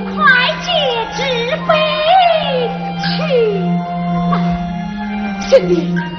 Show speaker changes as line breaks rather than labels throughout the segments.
快借纸飞去吧，
兄弟。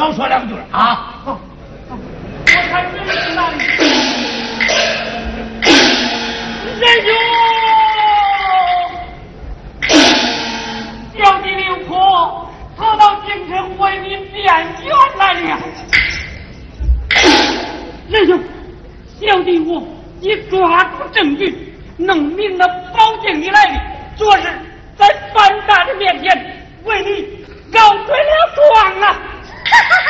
少说两句啊！
我看这是哪里？仁兄，小弟刘婆逃到京城为你变冤来了。仁兄，小弟我已抓住证据，弄明了保荐你来历，昨日在范大人面前为你告对了状啊！ha
ha!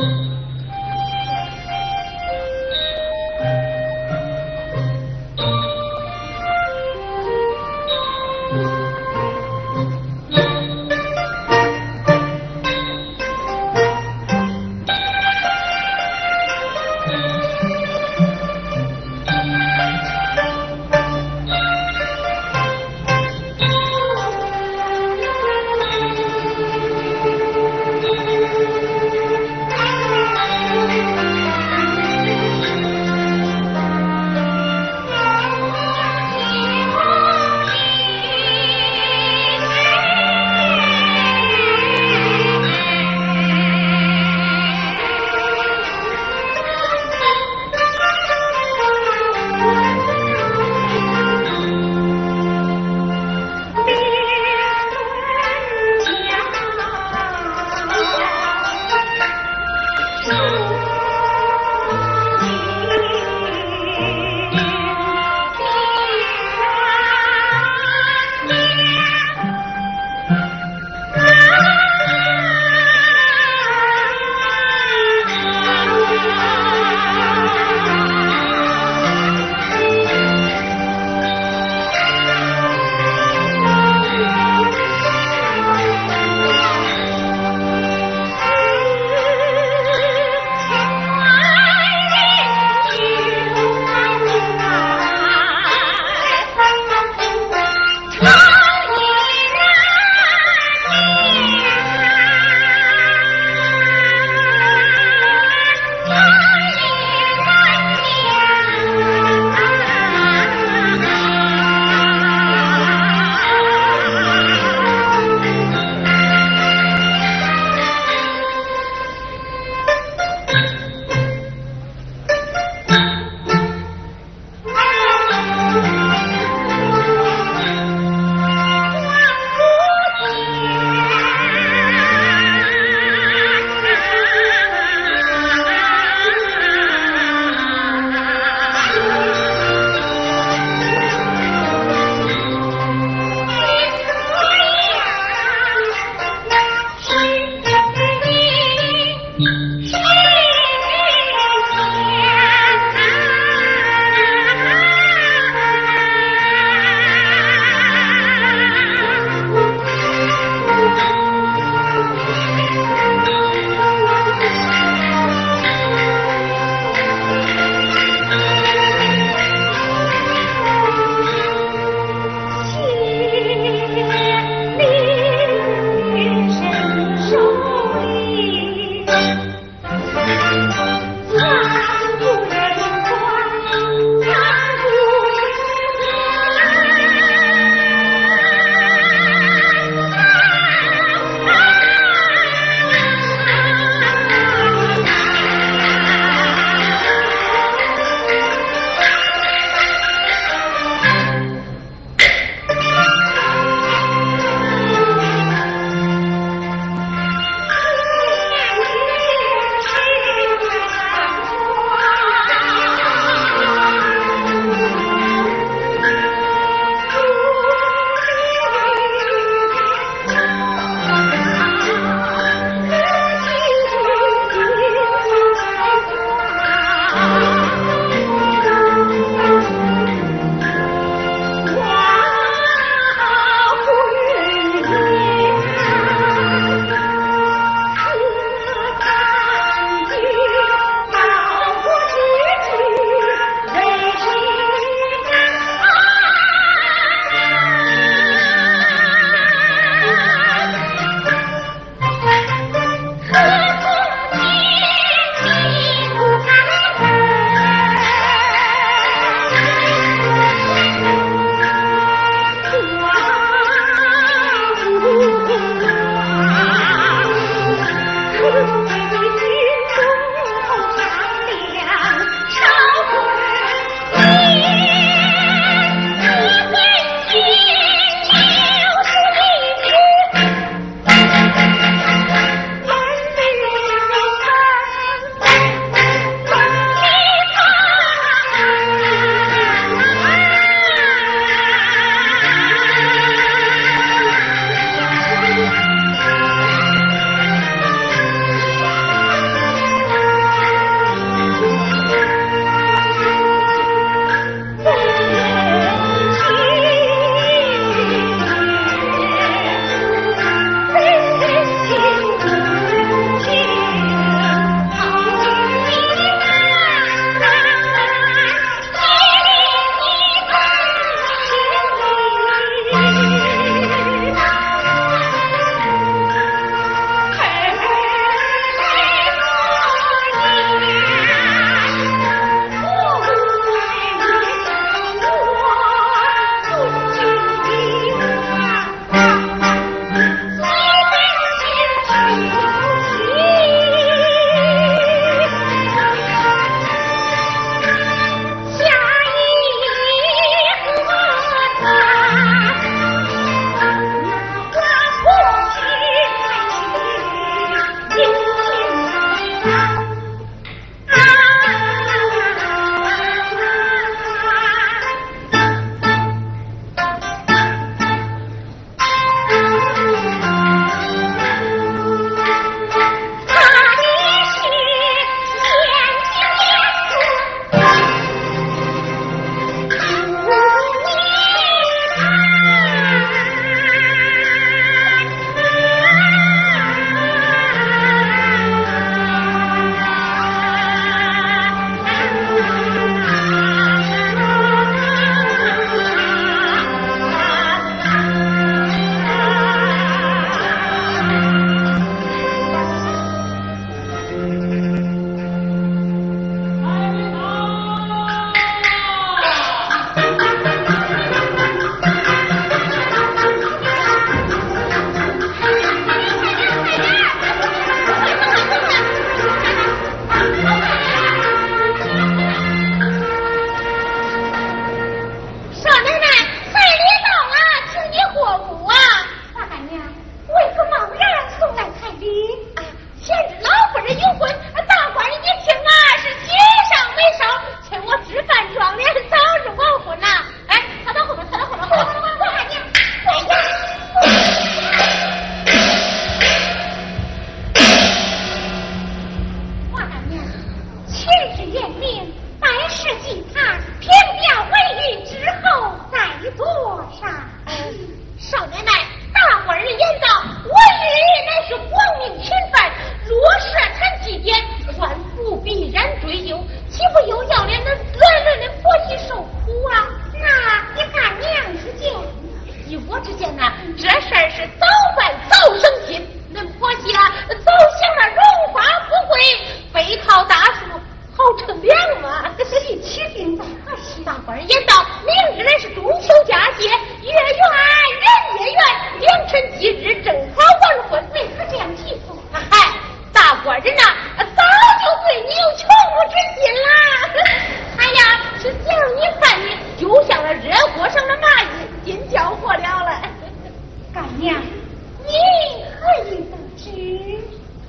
thank you.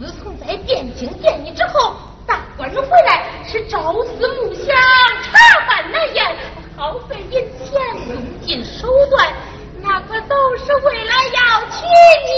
自从在汴京见你
之后，大官人
回来是朝思暮想，茶饭难咽，耗费银钱，用尽手段，那可都是为了要娶你。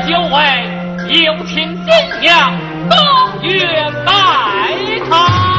就为有
请金娘登月拜堂。